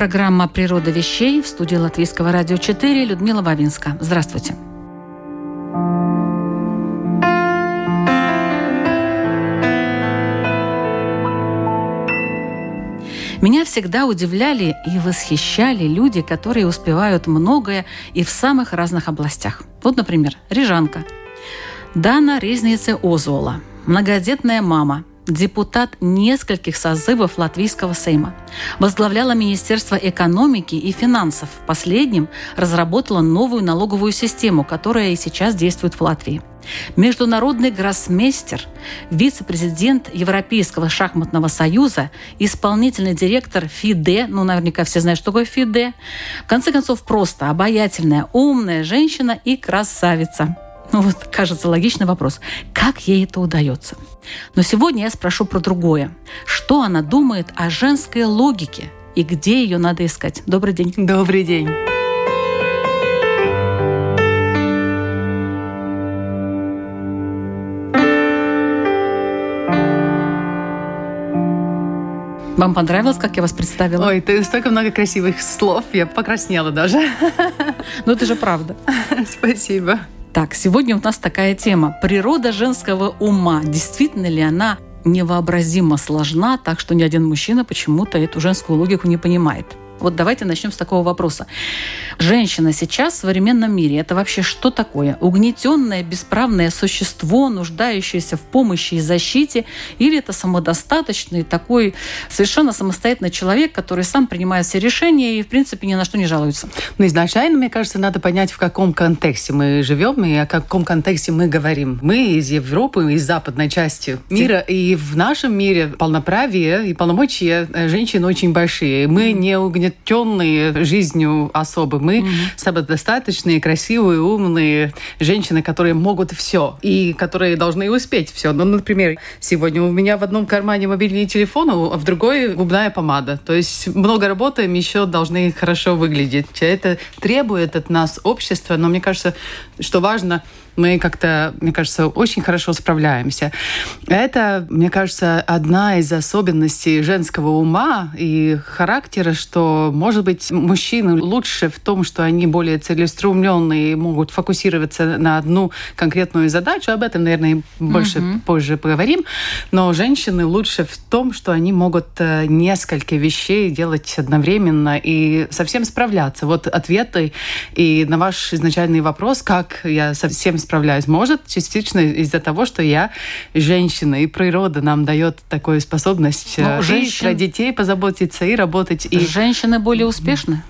Программа «Природа вещей» в студии Латвийского радио 4 Людмила Вавинска. Здравствуйте. Меня всегда удивляли и восхищали люди, которые успевают многое и в самых разных областях. Вот, например, Рижанка. Дана Резнице Озуола, многодетная мама – депутат нескольких созывов Латвийского Сейма. Возглавляла Министерство экономики и финансов. Последним разработала новую налоговую систему, которая и сейчас действует в Латвии. Международный гроссмейстер, вице-президент Европейского шахматного союза, исполнительный директор ФИДЕ, ну, наверняка все знают, что такое ФИДЕ. В конце концов, просто обаятельная, умная женщина и красавица. Ну вот, кажется, логичный вопрос. Как ей это удается? Но сегодня я спрошу про другое. Что она думает о женской логике и где ее надо искать? Добрый день. Добрый день. Вам понравилось, как я вас представила? Ой, ты столько много красивых слов, я покраснела даже. Ну, это же правда. Спасибо. Так, сегодня у нас такая тема. Природа женского ума. Действительно ли она невообразимо сложна, так что ни один мужчина почему-то эту женскую логику не понимает? Вот давайте начнем с такого вопроса. Женщина сейчас в современном мире – это вообще что такое? Угнетенное, бесправное существо, нуждающееся в помощи и защите? Или это самодостаточный такой совершенно самостоятельный человек, который сам принимает все решения и, в принципе, ни на что не жалуется? Ну, изначально, мне кажется, надо понять, в каком контексте мы живем и о каком контексте мы говорим. Мы из Европы, из западной части мира, и в нашем мире полноправие и полномочия женщин очень большие. Мы не угнетены угнетенные жизнью особы. Мы mm-hmm. самодостаточные, красивые, умные женщины, которые могут все и которые должны успеть все. Ну, например, сегодня у меня в одном кармане мобильный телефон, а в другой губная помада. То есть много работаем, еще должны хорошо выглядеть. Это требует от нас общества, но мне кажется, что важно мы как-то, мне кажется, очень хорошо справляемся. Это, мне кажется, одна из особенностей женского ума и характера, что, может быть, мужчины лучше в том, что они более целеустремленные и могут фокусироваться на одну конкретную задачу. Об этом, наверное, больше mm-hmm. позже поговорим. Но женщины лучше в том, что они могут э, несколько вещей делать одновременно и совсем справляться. Вот ответы и на ваш изначальный вопрос, как я совсем справляюсь. Может, частично из-за того, что я женщина, и природа нам дает такую способность ну, э, женщин... и про детей позаботиться, и работать. И... Женщины более успешны?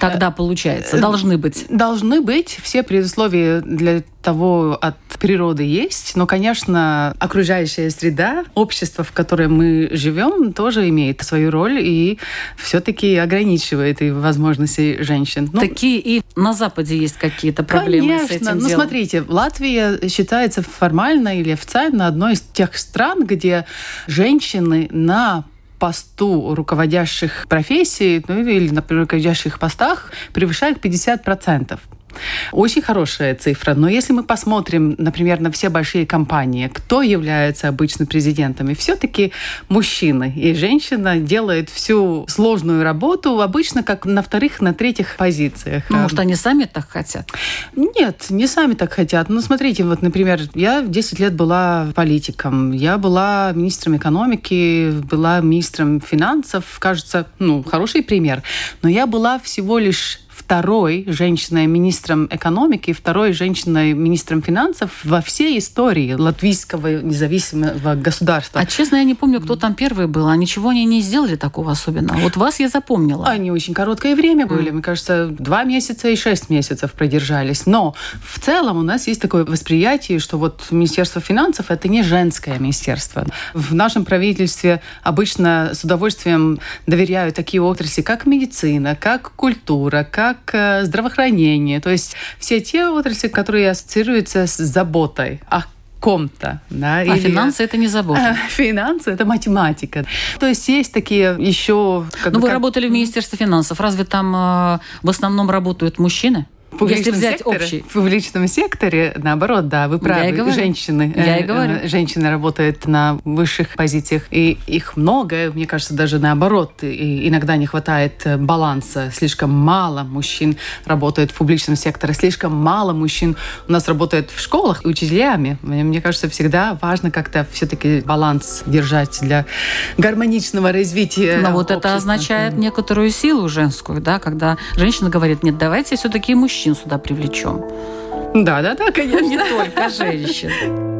Тогда получается, должны быть. Должны быть. Все предусловия для того от природы есть. Но, конечно, окружающая среда, общество, в котором мы живем, тоже имеет свою роль и все-таки ограничивает и возможности женщин. Ну, Такие и на Западе есть какие-то проблемы конечно. с этим Ну, делом. смотрите, Латвия считается формально или официально одной из тех стран, где женщины на посту руководящих профессий ну, или на руководящих постах превышает 50%. Очень хорошая цифра. Но если мы посмотрим, например, на все большие компании, кто является обычно президентами, все-таки мужчины. И женщина делает всю сложную работу обычно как на вторых, на третьих позициях. Ну, может, они сами так хотят? Нет, не сами так хотят. Ну, смотрите, вот, например, я 10 лет была политиком, я была министром экономики, была министром финансов, кажется, ну, хороший пример. Но я была всего лишь второй женщиной-министром экономики, второй женщиной-министром финансов во всей истории латвийского независимого государства. А честно, я не помню, кто там первый был. А ничего они не сделали такого особенного. Вот вас я запомнила. Они очень короткое время были. Mm. Мне кажется, два месяца и шесть месяцев продержались. Но в целом у нас есть такое восприятие, что вот Министерство финансов – это не женское министерство. В нашем правительстве обычно с удовольствием доверяют такие отрасли, как медицина, как культура, как э, здравоохранение. То есть все те отрасли, которые ассоциируются с заботой о ком-то. Да, а или... финансы это не забота. Финансы это математика. То есть есть такие еще. Ну, вы как... работали в Министерстве финансов. Разве там э, в основном работают мужчины? Если взять секторе, общий. В публичном секторе, наоборот, да, вы правы. Я и говорю. Женщины. Я и э, говорю. Э, женщины работают на высших позициях, и их много. Мне кажется, даже наоборот. И иногда не хватает э, баланса. Слишком мало мужчин работает в публичном секторе, слишком мало мужчин у нас работает в школах учителями. Мне кажется, всегда важно как-то все-таки баланс держать для гармоничного развития. Но вот это означает некоторую силу женскую, да, когда женщина говорит, нет, давайте все-таки мужчин мужчин сюда привлечем. Да, да, да, конечно. Не только женщин.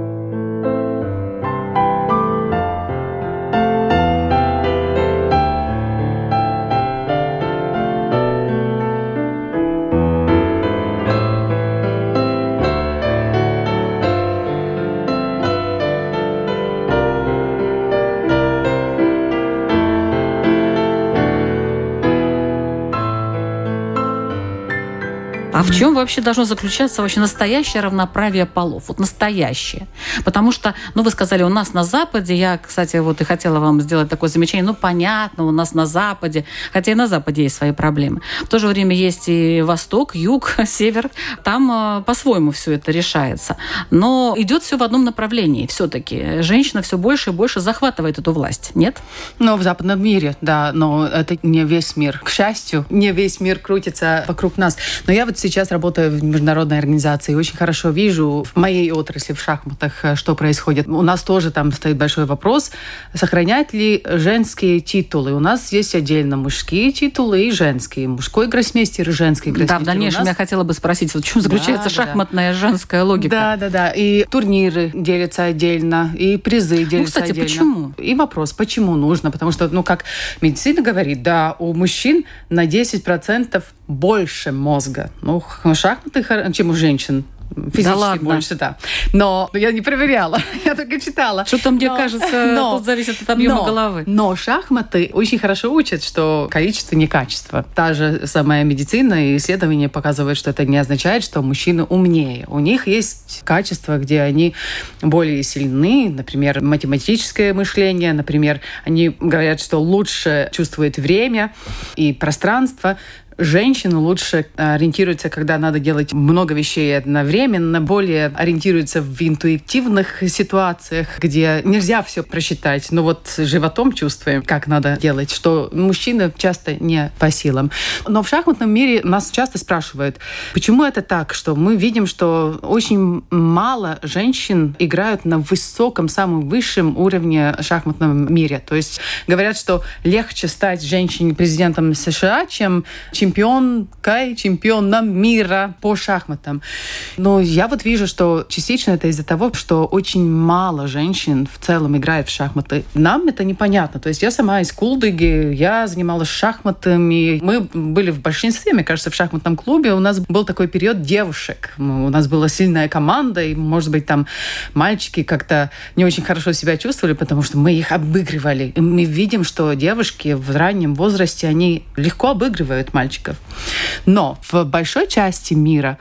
А в чем вообще должно заключаться вообще настоящее равноправие полов? Вот настоящее. Потому что, ну, вы сказали, у нас на Западе, я, кстати, вот и хотела вам сделать такое замечание, ну, понятно, у нас на Западе, хотя и на Западе есть свои проблемы. В то же время есть и Восток, Юг, Север. Там э, по-своему все это решается. Но идет все в одном направлении все-таки. Женщина все больше и больше захватывает эту власть, нет? Ну, в западном мире, да, но это не весь мир. К счастью, не весь мир крутится вокруг нас. Но я вот сейчас работаю в международной организации очень хорошо вижу в моей отрасли, в шахматах, э, что происходит. У нас тоже там стоит большой вопрос, сохранять ли женские титулы. У нас есть отдельно мужские титулы и женские. Мужской гроссмейстер и женский гроссмейстер. Да, в дальнейшем нас... я хотела бы спросить, вот в чем заключается да, шахматная да. женская логика? Да, да, да. И турниры делятся отдельно, и призы ну, делятся ну, кстати, отдельно. почему? И вопрос, почему нужно? Потому что, ну, как медицина говорит, да, у мужчин на 10% больше мозга. Ну, шахматы, чем у женщин. Физически да ладно. больше, да. Но я не проверяла, я только читала. Что-то, мне но, кажется, но, тут зависит от объема но, головы. Но шахматы очень хорошо учат, что количество не качество. Та же самая медицина и исследования показывают, что это не означает, что мужчины умнее. У них есть качества, где они более сильны, например, математическое мышление, например, они говорят, что лучше чувствуют время и пространство, Женщины лучше э, ориентируются, когда надо делать много вещей одновременно, более ориентируются в интуитивных ситуациях, где нельзя все просчитать, но вот животом чувствуем, как надо делать, что мужчины часто не по силам. Но в шахматном мире нас часто спрашивают, почему это так, что мы видим, что очень мало женщин играют на высоком, самом высшем уровне шахматном мире. То есть говорят, что легче стать женщине президентом США, чем чемпионкой, чемпионом мира по шахматам. Но я вот вижу, что частично это из-за того, что очень мало женщин в целом играет в шахматы. Нам это непонятно. То есть я сама из Кулдыги, я занималась шахматами. Мы были в большинстве, мне кажется, в шахматном клубе. У нас был такой период девушек. У нас была сильная команда, и, может быть, там мальчики как-то не очень хорошо себя чувствовали, потому что мы их обыгрывали. И мы видим, что девушки в раннем возрасте, они легко обыгрывают мальчиков мальчиков. Но в большой части мира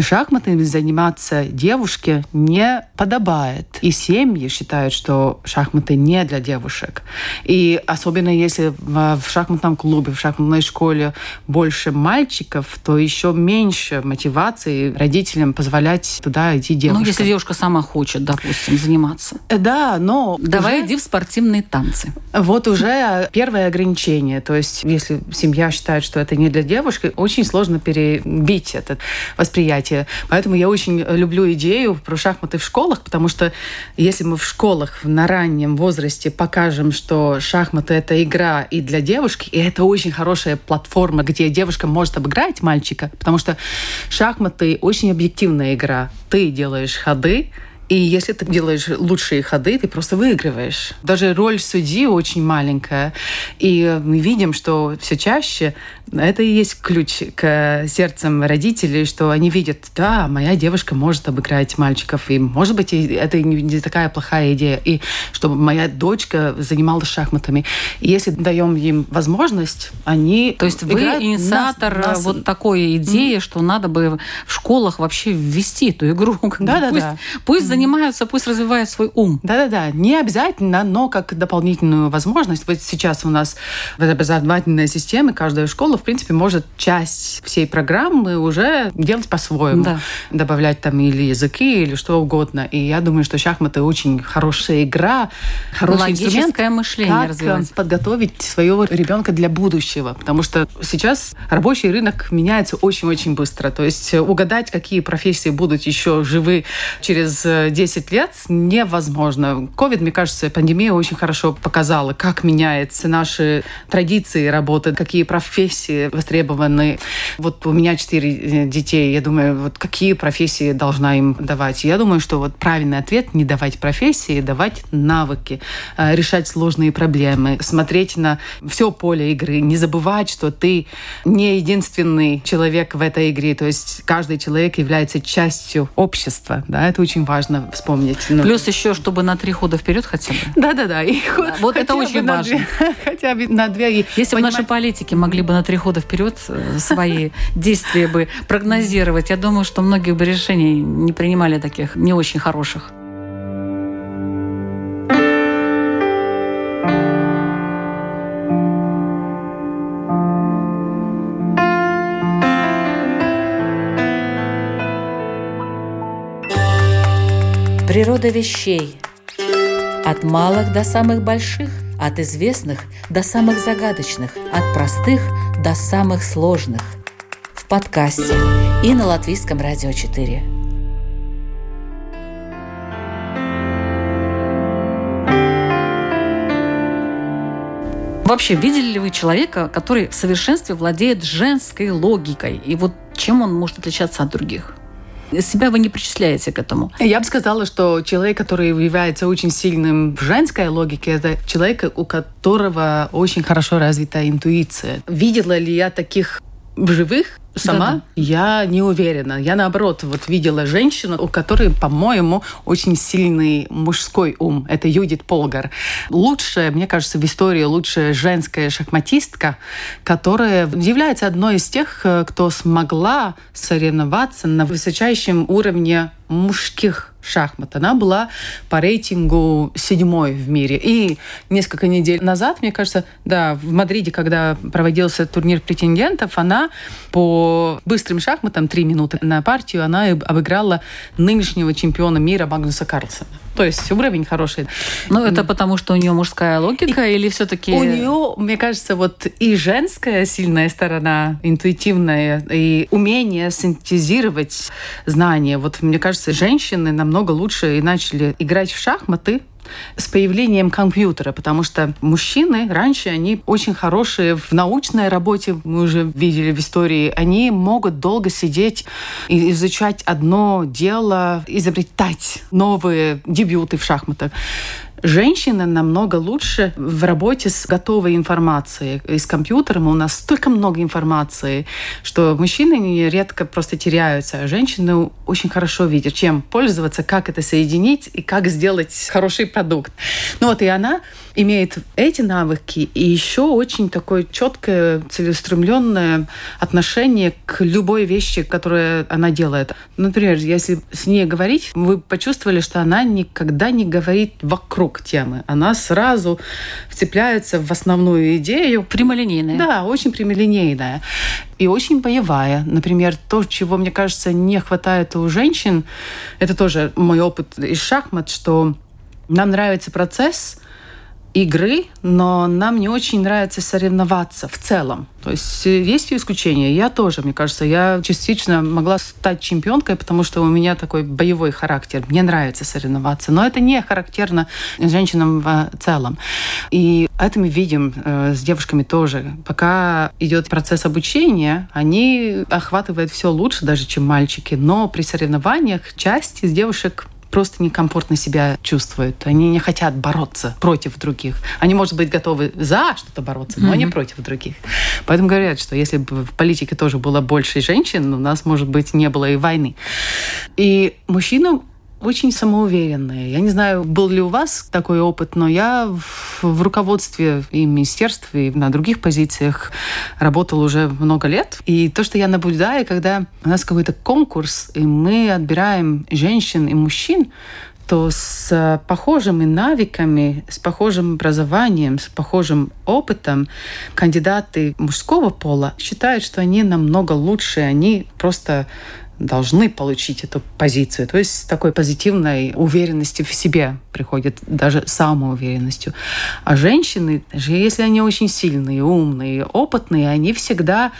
шахматами заниматься девушке не подобает. И семьи считают, что шахматы не для девушек. И особенно если в шахматном клубе, в шахматной школе больше мальчиков, то еще меньше мотивации родителям позволять туда идти девушкам. Ну, если девушка сама хочет, допустим, заниматься. Да, но... Давай уже... иди в спортивные танцы. Вот уже первое ограничение. То есть, если семья считает, что это не для девушки, очень сложно перебить это восприятие занятия. Поэтому я очень люблю идею про шахматы в школах, потому что если мы в школах на раннем возрасте покажем, что шахматы — это игра и для девушки, и это очень хорошая платформа, где девушка может обыграть мальчика, потому что шахматы — очень объективная игра. Ты делаешь ходы, и если ты делаешь лучшие ходы, ты просто выигрываешь. Даже роль судьи очень маленькая. И мы видим, что все чаще это и есть ключ к сердцам родителей, что они видят, да, моя девушка может обыграть мальчиков, и, может быть, это не такая плохая идея, и чтобы моя дочка занималась шахматами. И если даем им возможность, они То есть вы инициатор нас, нас... вот такой идеи, mm-hmm. что надо бы в школах вообще ввести эту игру. Да, да, пусть, да. Пусть занимаются, пусть развивают свой ум. Да-да-да, не обязательно, но как дополнительную возможность. Вот сейчас у нас в образовательной системе каждая школа, в принципе, может часть всей программы уже делать по-своему. Да. Добавлять там или языки, или что угодно. И я думаю, что шахматы очень хорошая игра, хороший Логическое мышление как развивать. подготовить своего ребенка для будущего. Потому что сейчас рабочий рынок меняется очень-очень быстро. То есть угадать, какие профессии будут еще живы через 10 лет невозможно. Ковид, мне кажется, пандемия очень хорошо показала, как меняются наши традиции работы, какие профессии востребованы. Вот у меня четыре э, детей, я думаю, вот какие профессии должна им давать. Я думаю, что вот правильный ответ не давать профессии, давать навыки, э, решать сложные проблемы, смотреть на все поле игры, не забывать, что ты не единственный человек в этой игре, то есть каждый человек является частью общества, да, это очень важно вспомнить. Ну. Плюс еще, чтобы на три хода вперед хотя бы. Да-да-да. Да, вот это очень важно. Две, хотя бы на две. Если понимать... бы наши политики могли бы на три хода вперед э, свои действия бы прогнозировать, я думаю, что многие бы решений не принимали таких не очень хороших. Природа вещей. От малых до самых больших, от известных до самых загадочных, от простых до самых сложных. В подкасте и на Латвийском радио 4. Вообще, видели ли вы человека, который в совершенстве владеет женской логикой? И вот чем он может отличаться от других? Себя вы не причисляете к этому. Я бы сказала, что человек, который является очень сильным в женской логике, это человек, у которого очень хорошо развита интуиция. Видела ли я таких в живых сама Да-да. я не уверена. Я наоборот вот видела женщину, у которой, по-моему, очень сильный мужской ум. Это Юдит Полгар. Лучшая, мне кажется, в истории лучшая женская шахматистка, которая является одной из тех, э, кто смогла соревноваться на высочайшем уровне мужских шахмат. Она была по рейтингу седьмой в мире. И несколько недель назад, мне кажется, да, в Мадриде, когда проводился турнир претендентов, она по быстрым шахматам, три минуты на партию, она обыграла нынешнего чемпиона мира Магнуса Карлсона. То есть уровень хороший. Ну, это потому, что у нее мужская логика и или все-таки... У нее, мне кажется, вот и женская сильная сторона, интуитивная, и умение синтезировать знания. Вот мне кажется, женщины намного лучше и начали играть в шахматы, с появлением компьютера, потому что мужчины раньше, они очень хорошие в научной работе, мы уже видели в истории, они могут долго сидеть и изучать одно дело, изобретать новые дебюты в шахматах. Женщины намного лучше в работе с готовой информацией. И с компьютером у нас столько много информации, что мужчины редко просто теряются, а женщины очень хорошо видят, чем пользоваться, как это соединить и как сделать хороший продукт. Ну вот и она имеет эти навыки и еще очень такое четкое, целеустремленное отношение к любой вещи, которую она делает. Например, если с ней говорить, вы почувствовали, что она никогда не говорит вокруг темы. Она сразу вцепляется в основную идею. Прямолинейная. Да, очень прямолинейная. И очень боевая. Например, то, чего, мне кажется, не хватает у женщин, это тоже мой опыт из шахмат, что нам нравится процесс, игры, но нам не очень нравится соревноваться в целом. То есть э, есть исключения. Я тоже, мне кажется, я частично могла стать чемпионкой, потому что у меня такой боевой характер. Мне нравится соревноваться. Но это не характерно женщинам в целом. И это мы видим э, с девушками тоже. Пока идет процесс обучения, они охватывают все лучше даже, чем мальчики. Но при соревнованиях часть из девушек просто некомфортно себя чувствуют. Они не хотят бороться против других. Они, может быть, готовы за что-то бороться, но mm-hmm. не против других. Поэтому говорят, что если бы в политике тоже было больше женщин, у нас, может быть, не было и войны. И мужчинам очень самоуверенные. Я не знаю, был ли у вас такой опыт, но я в, в руководстве и министерстве, и на других позициях работал уже много лет. И то, что я наблюдаю, когда у нас какой-то конкурс, и мы отбираем женщин и мужчин, то с похожими навыками, с похожим образованием, с похожим опытом кандидаты мужского пола считают, что они намного лучше, они просто должны получить эту позицию. То есть с такой позитивной уверенности в себе приходит даже самоуверенностью. А женщины, даже если они очень сильные, умные, опытные, они всегда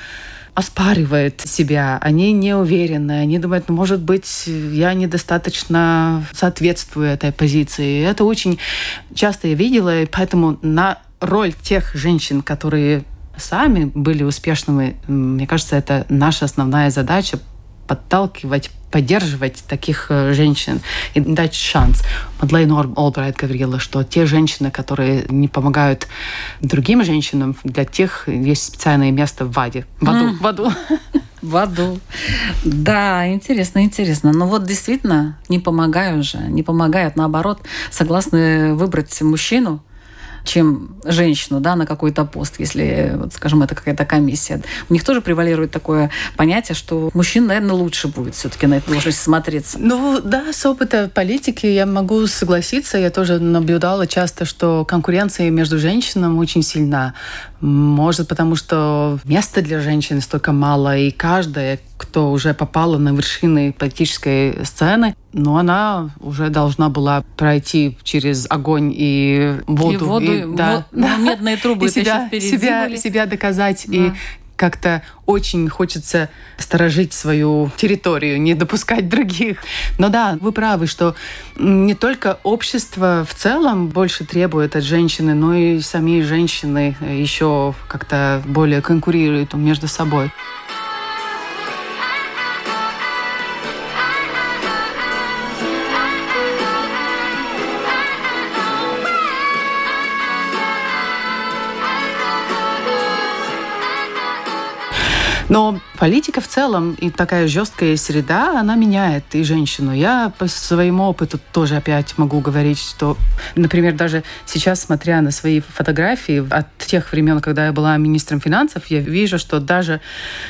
оспаривают себя, они не уверены, они думают, ну, может быть, я недостаточно соответствую этой позиции. И это очень часто я видела, и поэтому на роль тех женщин, которые сами были успешными, мне кажется, это наша основная задача подталкивать, поддерживать таких э, женщин и дать шанс. Мадлейн Олбрайт говорила, что те женщины, которые не помогают другим женщинам, для тех есть специальное место в аде. В аду. Mm. В аду. В аду. Да, интересно, интересно. Но вот действительно не помогают же, не помогают, наоборот, согласны выбрать мужчину, чем женщину да, на какой-то пост, если, вот, скажем, это какая-то комиссия. У них тоже превалирует такое понятие, что мужчин, наверное, лучше будет все-таки на эту должность смотреться. Ну да, с опыта политики я могу согласиться. Я тоже наблюдала часто, что конкуренция между женщинами очень сильна. Может, потому что места для женщин столько мало, и каждая, кто уже попала на вершины политической сцены, но она уже должна была пройти через огонь и воду. И воду, и, да, вот, да. медные трубы и себя, себя, себя доказать. Да. И как-то очень хочется сторожить свою территорию, не допускать других. Но да, вы правы, что не только общество в целом больше требует от женщины, но и сами женщины еще как-то более конкурируют между собой. Но политика в целом и такая жесткая среда, она меняет и женщину. Я по своему опыту тоже опять могу говорить, что, например, даже сейчас, смотря на свои фотографии от тех времен, когда я была министром финансов, я вижу, что даже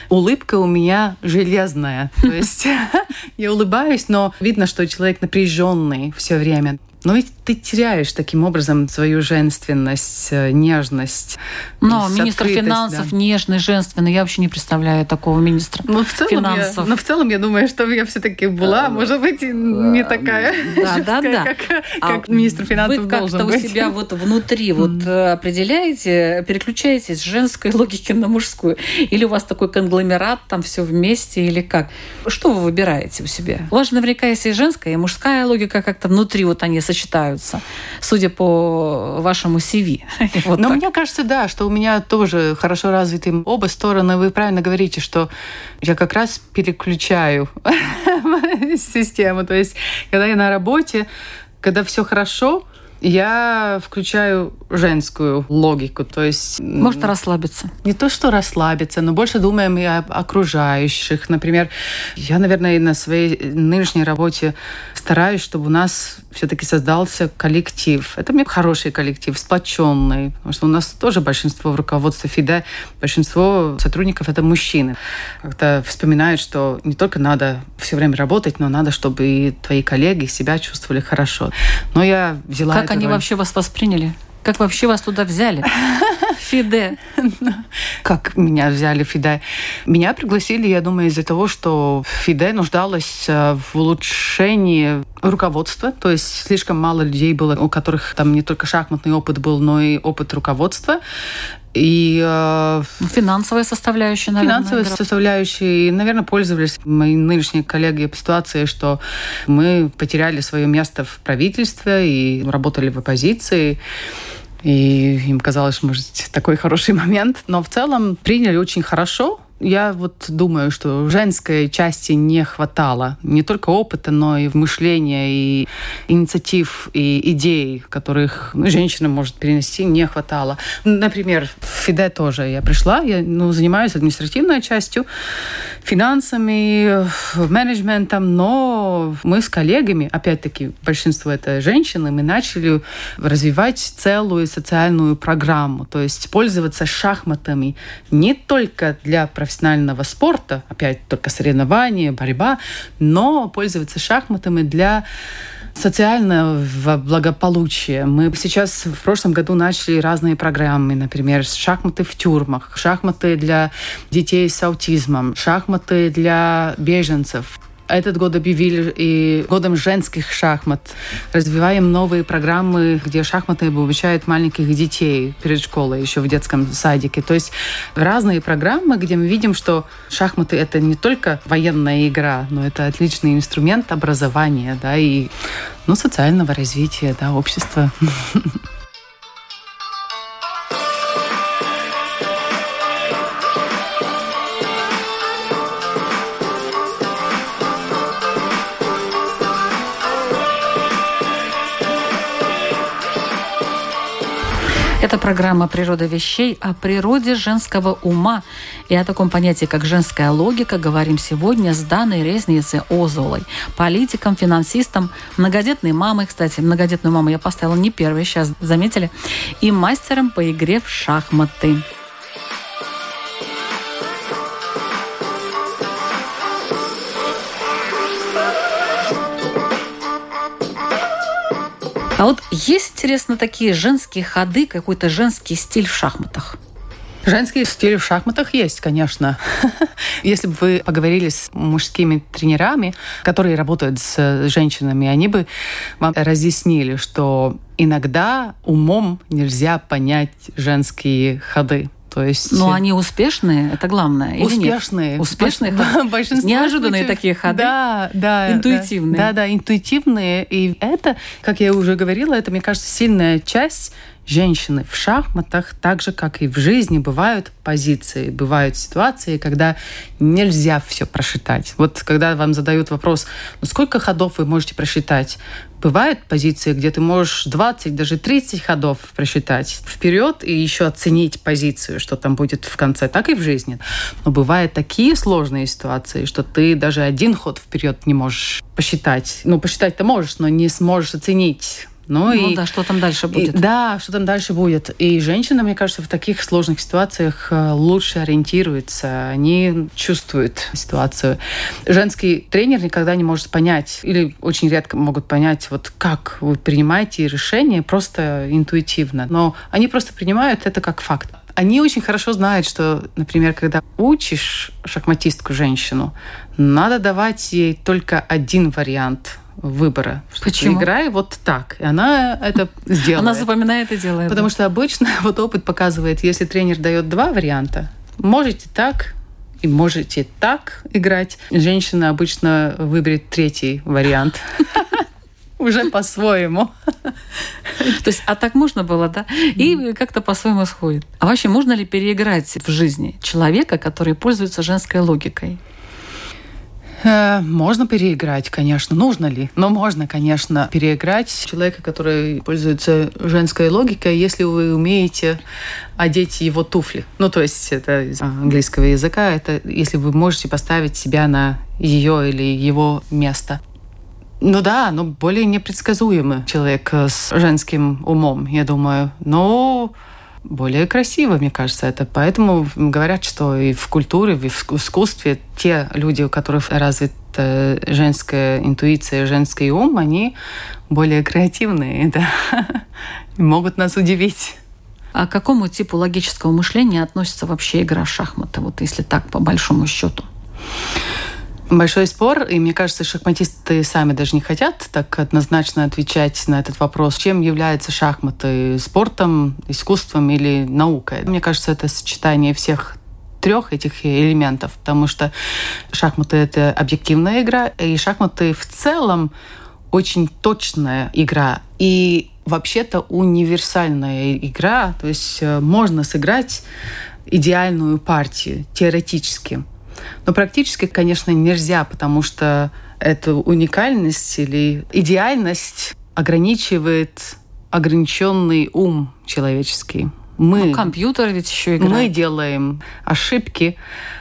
улыбка у меня железная. То есть я улыбаюсь, но видно, что человек напряженный все время. Но ведь ты теряешь таким образом свою женственность, э, нежность. Но министр финансов да. нежный, женственный. Я вообще не представляю такого министра но в целом финансов. Я, но в целом я думаю, что я все-таки была, может быть, не такая да, да, да. как, а как министр финансов вы должен быть. Как-то у себя вот внутри вот э, определяете, переключаетесь с женской логики на мужскую? Или у вас такой конгломерат, там все вместе, или как? Что вы выбираете у себя? У вас же наверняка есть и женская, и мужская логика как-то внутри вот они сочетаются, судя по вашему CV. вот Но так. мне кажется, да, что у меня тоже хорошо развиты оба стороны. Вы правильно говорите, что я как раз переключаю систему. То есть, когда я на работе, когда все хорошо, я включаю женскую логику, то есть... Может расслабиться. Не то, что расслабиться, но больше думаем и об окружающих. Например, я, наверное, на своей нынешней работе стараюсь, чтобы у нас все-таки создался коллектив. Это мне хороший коллектив, сплоченный, потому что у нас тоже большинство в руководстве ФИДе, большинство сотрудников это мужчины. Как-то вспоминают, что не только надо все время работать, но надо, чтобы и твои коллеги себя чувствовали хорошо. Но я взяла Как они роль. вообще вас восприняли? Как вообще вас туда взяли? Фиде. Как меня взяли Фиде? Меня пригласили, я думаю, из-за того, что Фиде нуждалась э, в улучшении руководство, то есть слишком мало людей было, у которых там не только шахматный опыт был, но и опыт руководства. И э, финансовая составляющая, наверное. Финансовая игра. составляющая. И, наверное, пользовались мои нынешние коллеги по ситуации, что мы потеряли свое место в правительстве и работали в оппозиции. И им казалось, может, такой хороший момент. Но в целом приняли очень хорошо. Я вот думаю, что женской части не хватало. Не только опыта, но и мышления, и инициатив, и идей, которых женщина может перенести, не хватало. Например, в ФИДЕ тоже я пришла, я ну, занимаюсь административной частью, финансами, менеджментом, но мы с коллегами, опять-таки, большинство это женщины, мы начали развивать целую социальную программу, то есть пользоваться шахматами не только для профессиональных профессионального спорта, опять только соревнования, борьба, но пользоваться шахматами для социального благополучия. Мы сейчас в прошлом году начали разные программы, например, шахматы в тюрьмах, шахматы для детей с аутизмом, шахматы для беженцев. Этот год объявили и годом женских шахмат. Развиваем новые программы, где шахматы обучают маленьких детей перед школой, еще в детском садике. То есть разные программы, где мы видим, что шахматы — это не только военная игра, но это отличный инструмент образования да, и ну, социального развития да, общества. Это программа «Природа вещей» о природе женского ума и о таком понятии, как женская логика, говорим сегодня с Даной Резницей Озолой, политиком, финансистом, многодетной мамой. Кстати, многодетную маму я поставила не первой, сейчас заметили, и мастером по игре в шахматы. А вот есть, интересно, такие женские ходы, какой-то женский стиль в шахматах? Женский стиль в шахматах есть, конечно. Если бы вы поговорили с мужскими тренерами, которые работают с женщинами, они бы вам разъяснили, что иногда умом нельзя понять женские ходы. То есть... Но они успешные, это главное. Успешные. Нет? Успешные. Большинство Неожиданные случаев, такие ходы. Да, да. Интуитивные. Да, да, интуитивные. И это, как я уже говорила, это, мне кажется, сильная часть женщины в шахматах, так же, как и в жизни, бывают позиции, бывают ситуации, когда нельзя все просчитать. Вот когда вам задают вопрос, ну сколько ходов вы можете просчитать? Бывают позиции, где ты можешь 20, даже 30 ходов просчитать вперед и еще оценить позицию, что там будет в конце, так и в жизни. Но бывают такие сложные ситуации, что ты даже один ход вперед не можешь посчитать. Ну, посчитать ты можешь, но не сможешь оценить ну, ну и, да, что там дальше будет. И, да, что там дальше будет. И женщина, мне кажется, в таких сложных ситуациях э, лучше ориентируется, они чувствуют ситуацию. Женский тренер никогда не может понять, или очень редко могут понять, вот как вы принимаете решение просто интуитивно. Но они просто принимают это как факт они очень хорошо знают, что, например, когда учишь шахматистку женщину, надо давать ей только один вариант выбора. Почему? Играй вот так. И она это сделает. Она запоминает и делает. Потому что обычно вот опыт показывает, если тренер дает два варианта, можете так, и можете так играть. Женщина обычно выберет третий вариант. Уже по-своему. То есть, а так можно было, да? И как-то по-своему сходит. А вообще, можно ли переиграть в жизни человека, который пользуется женской логикой? Э, можно переиграть, конечно. Нужно ли? Но можно, конечно, переиграть человека, который пользуется женской логикой, если вы умеете одеть его туфли. Ну, то есть это из английского языка. Это если вы можете поставить себя на ее или его место. Ну да, но более непредсказуемый человек с женским умом, я думаю. Но более красиво, мне кажется, это. Поэтому говорят, что и в культуре, и в искусстве те люди, у которых развит женская интуиция, женский ум, они более креативные, да, и могут нас удивить. А к какому типу логического мышления относится вообще игра в шахматы, вот если так, по большому счету? Большой спор, и мне кажется, шахматисты сами даже не хотят так однозначно отвечать на этот вопрос, чем являются шахматы спортом, искусством или наукой. Мне кажется, это сочетание всех трех этих элементов, потому что шахматы — это объективная игра, и шахматы в целом очень точная игра. И вообще-то универсальная игра, то есть э, можно сыграть идеальную партию теоретически. Но практически, конечно, нельзя, потому что эта уникальность или идеальность ограничивает ограниченный ум человеческий. Мы, ну, компьютер ведь еще играет. Мы делаем ошибки,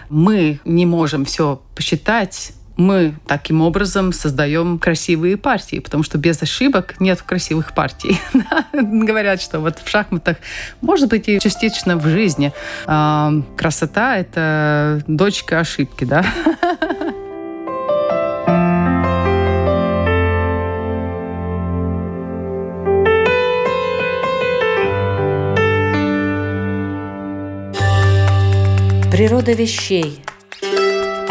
мы не можем все посчитать, мы таким образом создаем красивые партии, потому что без ошибок нет красивых партий. Говорят, что вот в шахматах, может быть, и частично в жизни а, красота — это дочка ошибки, да? Природа вещей –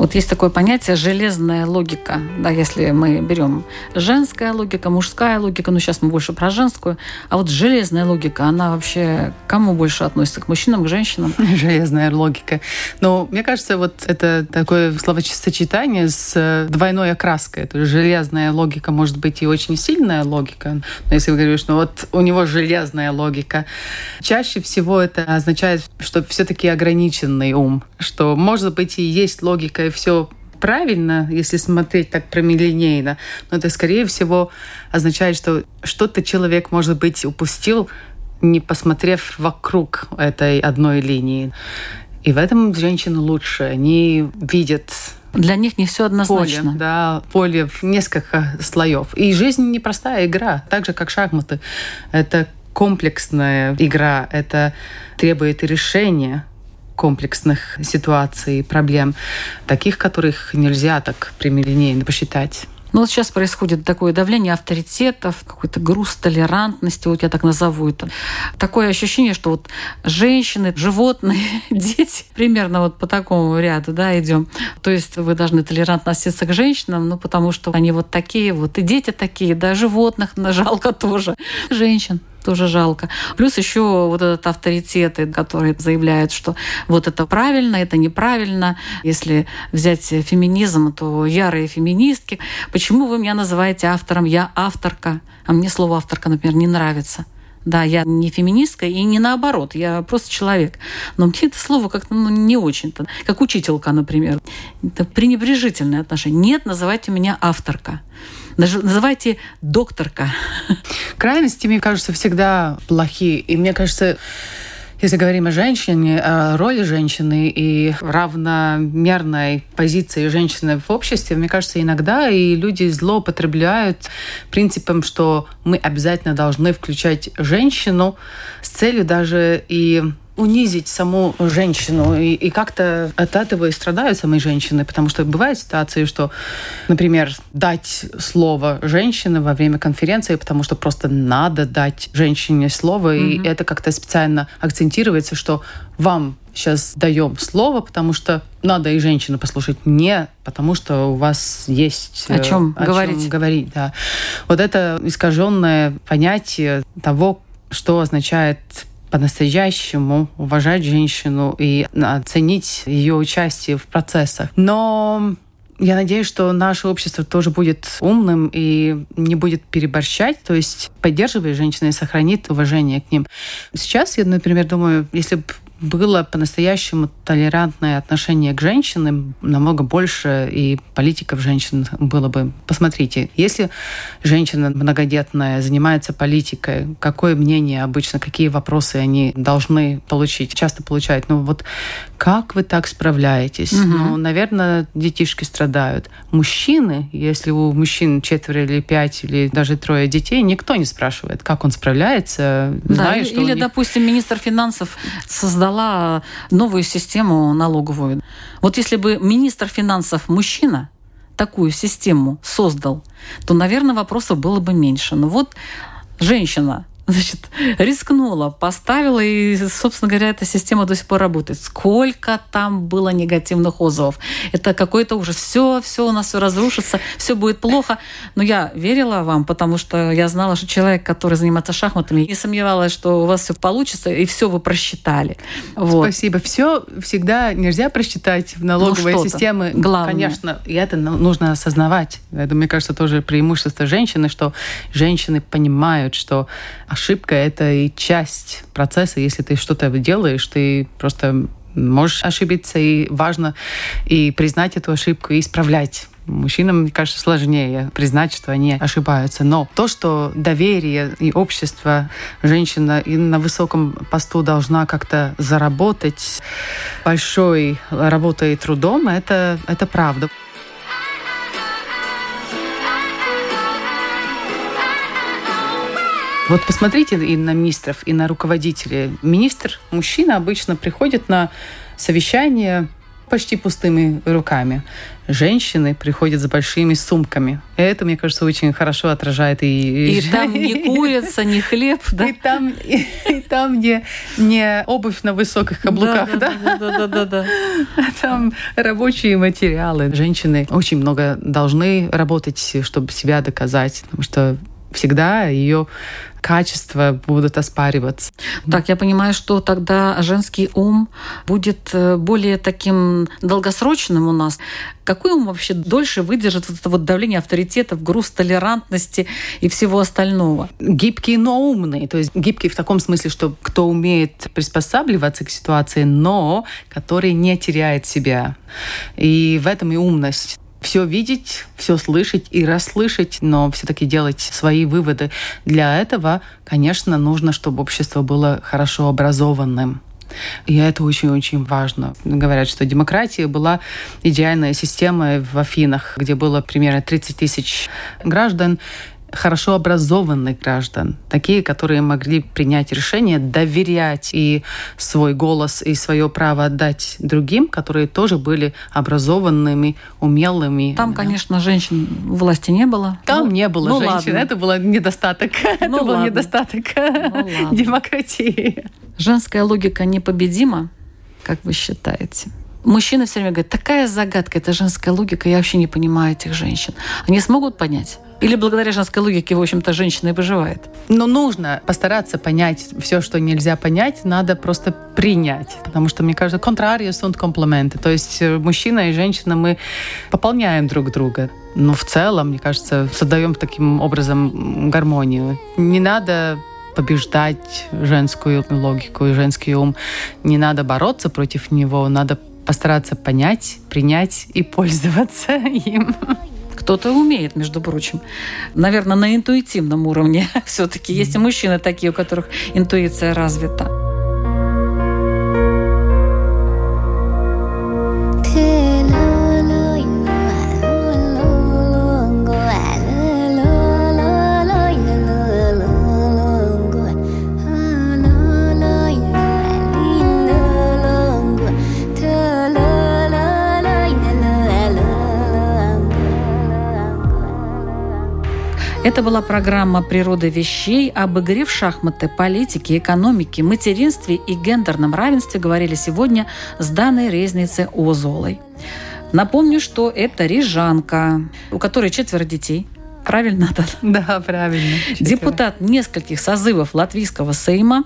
Вот есть такое понятие железная логика. Да, если мы берем женская логика, мужская логика, ну сейчас мы больше про женскую, а вот железная логика, она вообще кому больше относится, к мужчинам, к женщинам? Железная логика. Ну, мне кажется, вот это такое словосочетание с э, двойной окраской. То есть железная логика может быть и очень сильная логика. Но если вы говорите, что вот у него железная логика, чаще всего это означает, что все-таки ограниченный ум, что может быть и есть логика все правильно, если смотреть так прямолинейно, но это, скорее всего, означает, что что-то человек, может быть, упустил, не посмотрев вокруг этой одной линии. И в этом женщины лучше. Они видят для них не все однозначно. Поле, да, поле в несколько слоев. И жизнь непростая игра, так же, как шахматы. Это комплексная игра, это требует решения комплексных ситуаций, проблем, таких, которых нельзя так прямолинейно посчитать. Ну вот сейчас происходит такое давление авторитетов, какой-то груз толерантности, вот я так назову это. Такое ощущение, что вот женщины, животные, дети, примерно вот по такому ряду, да, идем. То есть вы должны толерантно относиться к женщинам, ну потому что они вот такие вот, и дети такие, да, животных жалко тоже, женщин тоже жалко. Плюс еще вот этот авторитеты, которые заявляют, что вот это правильно, это неправильно. Если взять феминизм, то ярые феминистки. Почему вы меня называете автором? Я авторка. А мне слово авторка, например, не нравится. Да, я не феминистка и не наоборот, я просто человек. Но мне это слово как-то ну, не очень-то. Как учителька, например. Это пренебрежительное отношение. Нет, называйте меня авторка. Называйте докторка. Крайности, мне кажется, всегда плохие. И мне кажется, если говорим о женщине, о роли женщины и равномерной позиции женщины в обществе, мне кажется, иногда и люди злоупотребляют принципом, что мы обязательно должны включать женщину с целью даже и унизить саму женщину. И, и как-то от этого и страдают самые женщины, потому что бывают ситуации, что, например, дать слово женщине во время конференции, потому что просто надо дать женщине слово, mm-hmm. и это как-то специально акцентируется, что вам сейчас даем слово, потому что надо и женщину послушать, не потому что у вас есть о чем о говорить. Чем говорить да. Вот это искаженное понятие того, что означает по-настоящему уважать женщину и оценить ее участие в процессах. Но я надеюсь, что наше общество тоже будет умным и не будет переборщать, то есть поддерживает женщин и сохранит уважение к ним. Сейчас я, например, думаю, если бы было по-настоящему толерантное отношение к женщинам, намного больше и политиков женщин было бы. Посмотрите, если женщина многодетная занимается политикой, какое мнение обычно, какие вопросы они должны получить, часто получают. Ну вот как вы так справляетесь? Угу. Ну, наверное, детишки страдают. Мужчины, если у мужчин четверо или пять или даже трое детей, никто не спрашивает, как он справляется. Да, Знаешь, или, них... допустим, министр финансов создал создала новую систему налоговую. Вот если бы министр финансов мужчина такую систему создал, то, наверное, вопросов было бы меньше. Но вот женщина значит, рискнула, поставила, и, собственно говоря, эта система до сих пор работает. Сколько там было негативных отзывов. Это какой-то ужас. Все, все у нас все разрушится, все будет плохо. Но я верила вам, потому что я знала, что человек, который занимается шахматами, не сомневалась, что у вас все получится, и все вы просчитали. Вот. Спасибо. Все всегда нельзя просчитать в налоговой ну, системе. Главное. Конечно, и это нужно осознавать. Это, мне кажется, тоже преимущество женщины, что женщины понимают, что ошибка — это и часть процесса. Если ты что-то делаешь, ты просто можешь ошибиться, и важно и признать эту ошибку, и исправлять. Мужчинам, мне кажется, сложнее признать, что они ошибаются. Но то, что доверие и общество, женщина и на высоком посту должна как-то заработать большой работой и трудом, это, это правда. Вот посмотрите и на министров, и на руководителей. Министр, мужчина, обычно приходит на совещание почти пустыми руками. Женщины приходят с большими сумками. Это, мне кажется, очень хорошо отражает и... И там не курица, не хлеб, да? И там, и, и там не, не обувь на высоких каблуках, да? Да, да, да, да, да. Там рабочие материалы. Женщины очень много должны работать, чтобы себя доказать, потому что всегда ее качества будут оспариваться. Так, я понимаю, что тогда женский ум будет э, более таким долгосрочным у нас. Какой ум вообще дольше выдержит вот это вот давление авторитетов, груз толерантности и всего остального? Гибкий, но умный. То есть гибкий в таком смысле, что кто умеет приспосабливаться к ситуации, но который не теряет себя. И в этом и умность все видеть, все слышать и расслышать, но все-таки делать свои выводы. Для этого, конечно, нужно, чтобы общество было хорошо образованным. И это очень-очень важно. Говорят, что демократия была идеальная система в Афинах, где было примерно 30 тысяч граждан, хорошо образованных граждан, такие, которые могли принять решение доверять и свой голос, и свое право отдать другим, которые тоже были образованными, умелыми. Там, конечно, женщин власти не было. Там ну, не было ну, женщин. Ладно. Это был недостаток. Ну, Это ладно. был недостаток ну, демократии. Женская логика непобедима, как вы считаете? Мужчины все время говорят, такая загадка, это женская логика, я вообще не понимаю этих женщин. Они смогут понять? Или благодаря женской логике, в общем-то, женщина и выживает? Но нужно постараться понять все, что нельзя понять, надо просто принять. Потому что, мне кажется, контрария sunt комплименты. То есть э, мужчина и женщина, мы пополняем друг друга. Но в целом, мне кажется, создаем таким образом гармонию. Не надо побеждать женскую логику и женский ум. Не надо бороться против него, надо постараться понять, принять и пользоваться им. Кто-то умеет, между прочим. Наверное, на интуитивном уровне все-таки. Есть и мужчины такие, у которых интуиция развита. Это была программа «Природа вещей». Об игре в шахматы, политике, экономике, материнстве и гендерном равенстве говорили сегодня с Даной Резницей Озолой. Напомню, что это рижанка, у которой четверо детей – Правильно, да? Да, правильно. Депутат нескольких созывов Латвийского Сейма,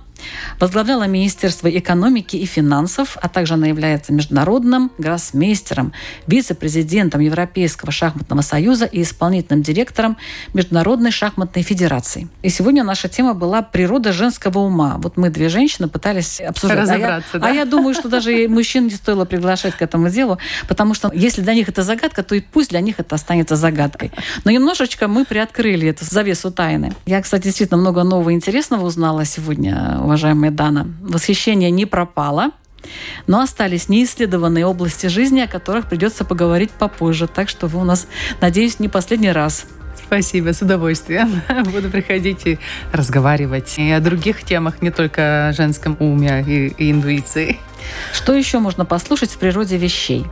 возглавляла Министерство экономики и финансов, а также она является международным гроссмейстером, вице-президентом Европейского шахматного союза и исполнительным директором Международной шахматной федерации. И сегодня наша тема была «Природа женского ума». Вот мы, две женщины, пытались обсуждать. Разобраться, а я, да? А я думаю, что даже и мужчин не стоило приглашать к этому делу, потому что если для них это загадка, то и пусть для них это останется загадкой. Но немножечко мы приоткрыли эту завесу тайны. Я, кстати, действительно много нового интересного узнала сегодня, уважаемая Дана. Восхищение не пропало, но остались неисследованные области жизни, о которых придется поговорить попозже. Так что вы у нас, надеюсь, не последний раз Спасибо, с удовольствием. Буду приходить и разговаривать и о других темах, не только о женском уме и, и интуиции. Что еще можно послушать в природе вещей?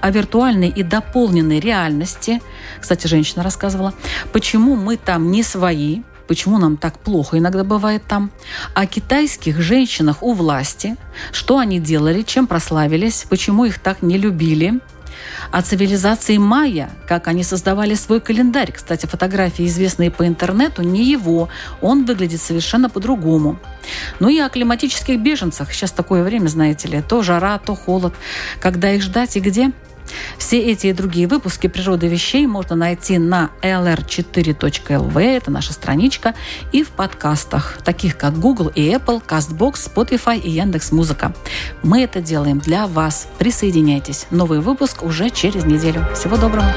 О виртуальной и дополненной реальности. Кстати, женщина рассказывала, почему мы там не свои, почему нам так плохо иногда бывает там, о китайских женщинах у власти, что они делали, чем прославились, почему их так не любили, о цивилизации майя, как они создавали свой календарь. Кстати, фотографии, известные по интернету, не его. Он выглядит совершенно по-другому. Ну и о климатических беженцах. Сейчас такое время, знаете ли, то жара, то холод. Когда их ждать и где – все эти и другие выпуски «Природы вещей» можно найти на lr4.lv, это наша страничка, и в подкастах, таких как Google и Apple, CastBox, Spotify и Яндекс Музыка. Мы это делаем для вас. Присоединяйтесь. Новый выпуск уже через неделю. Всего доброго.